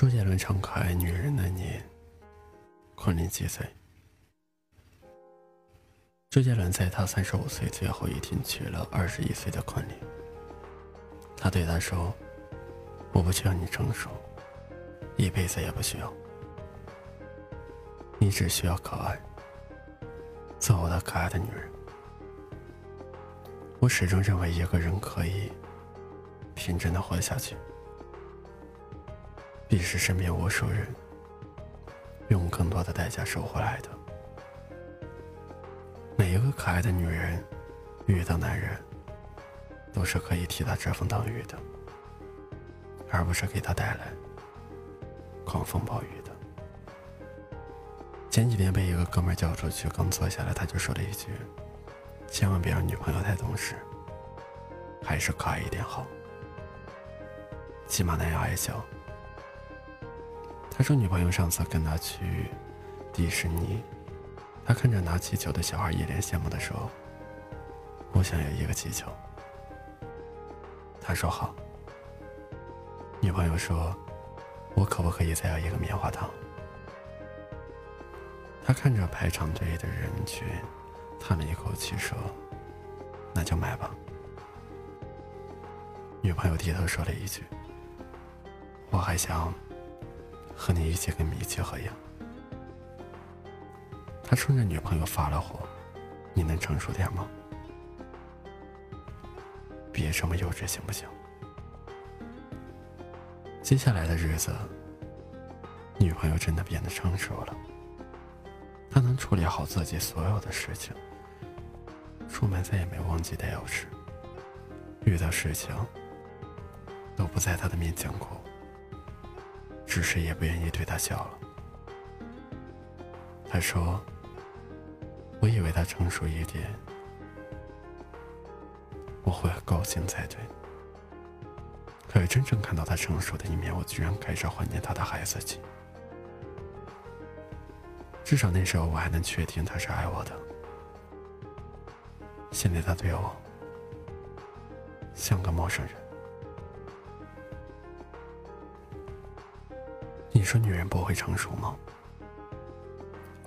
周杰伦唱《可爱女人的你》，昆凌几岁？周杰伦在他三十五岁最后一天娶了二十一岁的昆凌。他对她说：“我不需要你成熟，一辈子也不需要，你只需要可爱，做我的可爱的女人。”我始终认为一个人可以天真的活下去。必是身边无数人用更多的代价收回来的。每一个可爱的女人遇到男人，都是可以替他遮风挡雨的，而不是给他带来狂风暴雨的。前几天被一个哥们叫出去，刚坐下来，他就说了一句：“千万别让女朋友太懂事，还是可爱一点好，起码那样爱笑。”他说：“女朋友上次跟他去迪士尼，他看着拿气球的小孩，一脸羡慕的说：‘我想要一个气球。’他说好。女朋友说：‘我可不可以再要一个棉花糖？’他看着排长队的人群，叹了一口气说：‘那就买吧。’女朋友低头说了一句：‘我还想。’”和你一起跟米奇合影。他冲着女朋友发了火：“你能成熟点吗？别这么幼稚，行不行？”接下来的日子，女朋友真的变得成熟了。她能处理好自己所有的事情，出门再也没忘记带钥匙，遇到事情都不在她的面前哭。只是也不愿意对他笑了。他说：“我以为他成熟一点，我会很高兴才对。可是真正看到他成熟的一面，我居然开始怀念他的孩子气。至少那时候我还能确定他是爱我的。现在他对我像个陌生人。”你说女人不会成熟吗？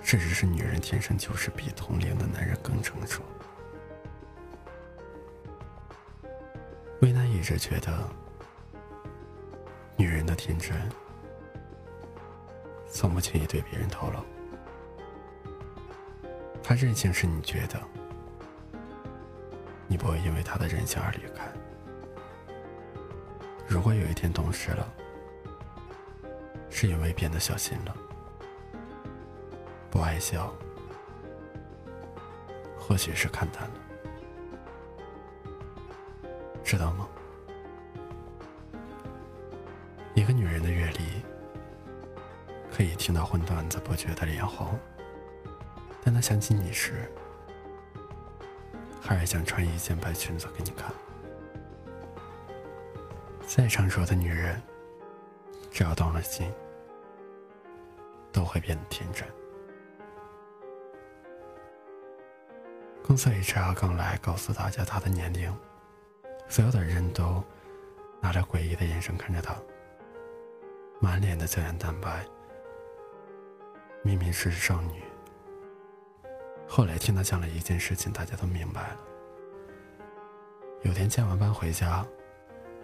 事实是，女人天生就是比同龄的男人更成熟。魏娜一直觉得，女人的天真，从不轻易对别人透露。她任性是你觉得，你不会因为她的任性而离开。如果有一天懂事了。是因为变得小心了，不爱笑，或许是看淡了，知道吗？一个女人的阅历，可以听到荤段子不觉得脸红，但她想起你时，还是想穿一件白裙子给你看。再成熟的女人。只要动了心，都会变得天真。公司 HR 刚来，告诉大家他的年龄，所有的人都拿着诡异的眼神看着他，满脸的胶原蛋白，明明是少女。后来听他讲了一件事情，大家都明白了。有天加完班回家，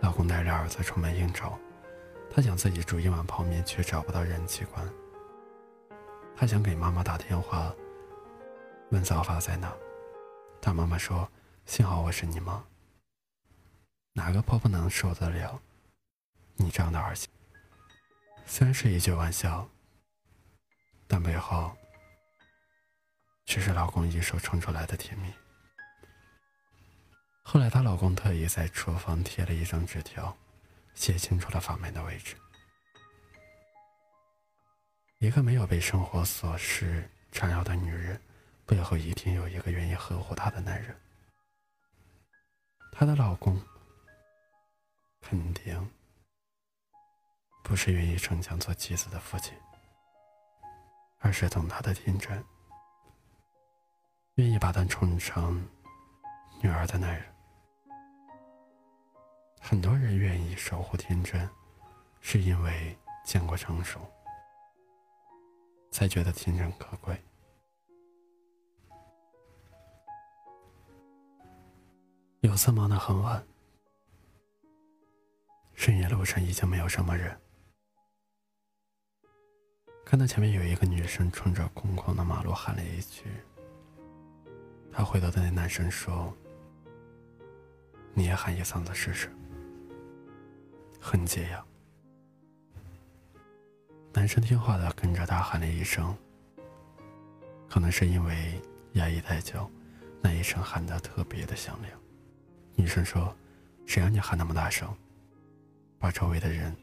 老公带着儿子出门应酬。他想自己煮一碗泡面，却找不到燃气管。他想给妈妈打电话，问早发在哪。他妈妈说：“幸好我是你妈。哪个婆婆能受得了你这样的儿媳？”虽然是一句玩笑，但背后却是老公一手撑出来的甜蜜。后来，她老公特意在厨房贴了一张纸条。写清楚了房门的位置。一个没有被生活琐事缠绕的女人，背后一定有一个愿意呵护她的男人。她的老公肯定不是愿意逞强做妻子的父亲，而是懂她的天真，愿意把她宠成女儿的男人。很多人愿意守护天真，是因为见过成熟，才觉得天真可贵。有次忙得很晚，深夜路上已经没有什么人，看到前面有一个女生冲着空旷的马路喊了一句，她回头对那男生说：“你也喊一嗓子试试。”很解压。男生听话的跟着他喊了一声，可能是因为压抑太久，那一声喊得特别的响亮。女生说：“谁让你喊那么大声，把周围的人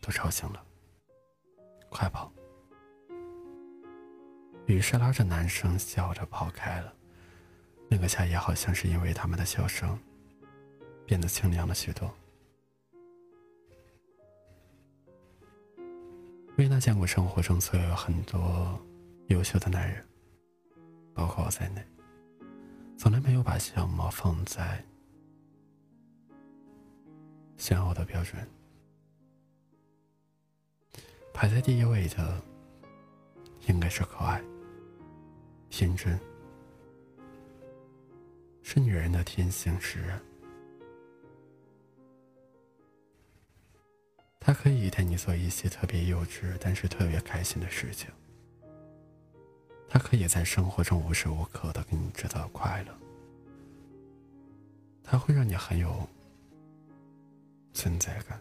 都吵醒了。快跑！”于是拉着男生笑着跑开了。那个夏夜好像是因为他们的笑声，变得清凉了许多。瑞娜见过生活中所有很多优秀的男人，包括我在内，从来没有把相貌放在想要的标准。排在第一位的，应该是可爱、天真，是女人的天性使然。他可以带你做一些特别幼稚但是特别开心的事情。他可以在生活中无时无刻的给你制造快乐。他会让你很有存在感，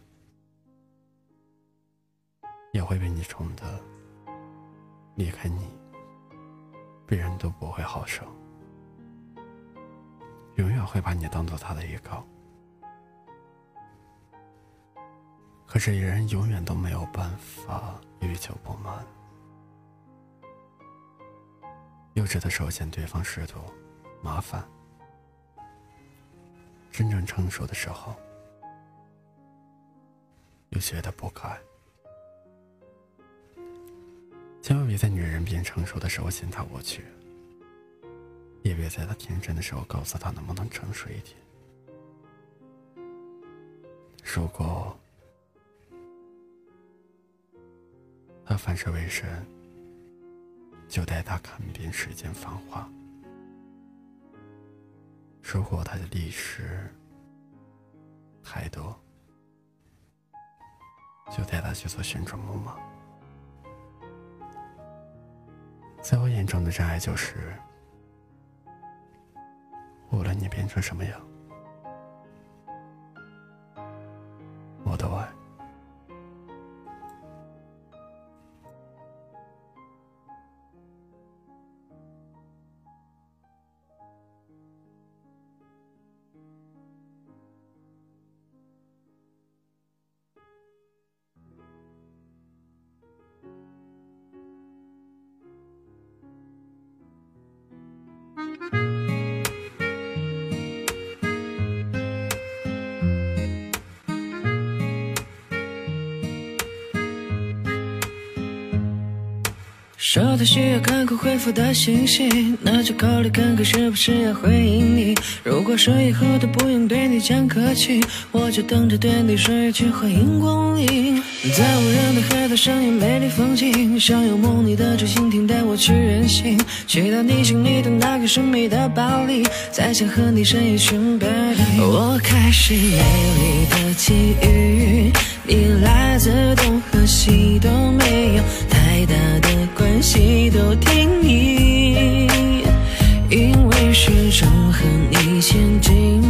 也会被你宠的离开你，别人都不会好受，永远会把你当做他的依靠。可是人永远都没有办法欲求不满。幼稚的时候嫌对方试图麻烦，真正成熟的时候又觉得不可爱。千万别在女人变成熟的时候嫌她无趣，也别在她天真的时候告诉她能不能成熟一点。如果。他反射为神，就带他看遍世间繁华；如果他的历史太多，就带他去做旋转木马。在我眼中的真爱，就是无论你变成什么样，收到需要看看回复的信息，那就考虑看看是不是要回应你。如果说以后都不用对你讲客气，我就等着对你说一句欢迎光临。在无人的海岛上有美丽风景，想有梦里的竹蜻蜓带我去远行，去到你心里的那个神秘的堡垒，再想和你生一群 baby。我开始美丽的际遇，你来自东和西都。关系都听你，因为始终和你前进，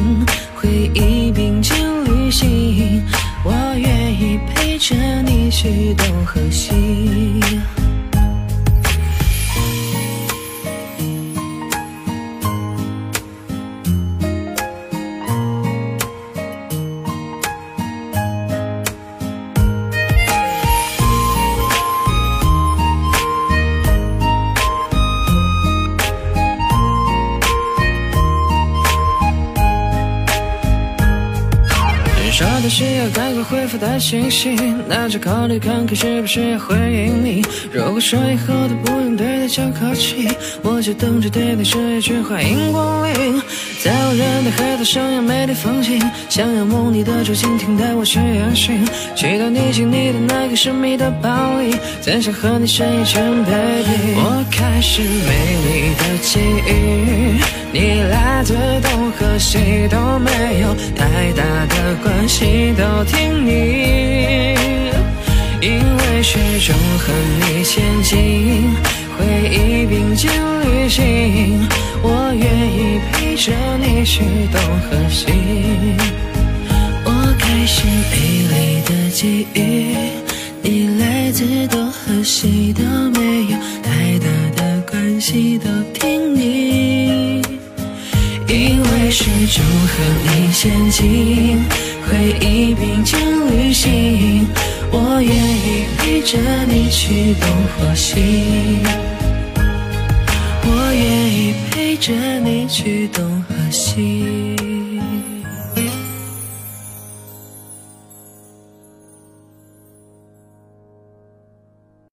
回忆并肩旅行，我愿意陪着你去东和西。西。需要赶快回复的信息，那就考虑看看是不是要回应你。如果说以后都不用对你讲客气，我就等着对你说一句欢迎光临。在无人的海岛上有美丽风景，想要梦里的主蜻蜓带我去远行，去到你心里的那个神秘的堡垒，怎想和你深一圈，baby。我开始美丽的记忆，你来自东和西都没有太大的关系系，都听你，因为始终和你前进，回忆并肩旅行，我愿意陪着你去东和西。我开始美丽的记忆，你来自东和西都没有太大的关系，都听你，因为始终和你前进，回忆并肩旅行，我愿意陪着你去东或西，我愿意陪着你去东和西。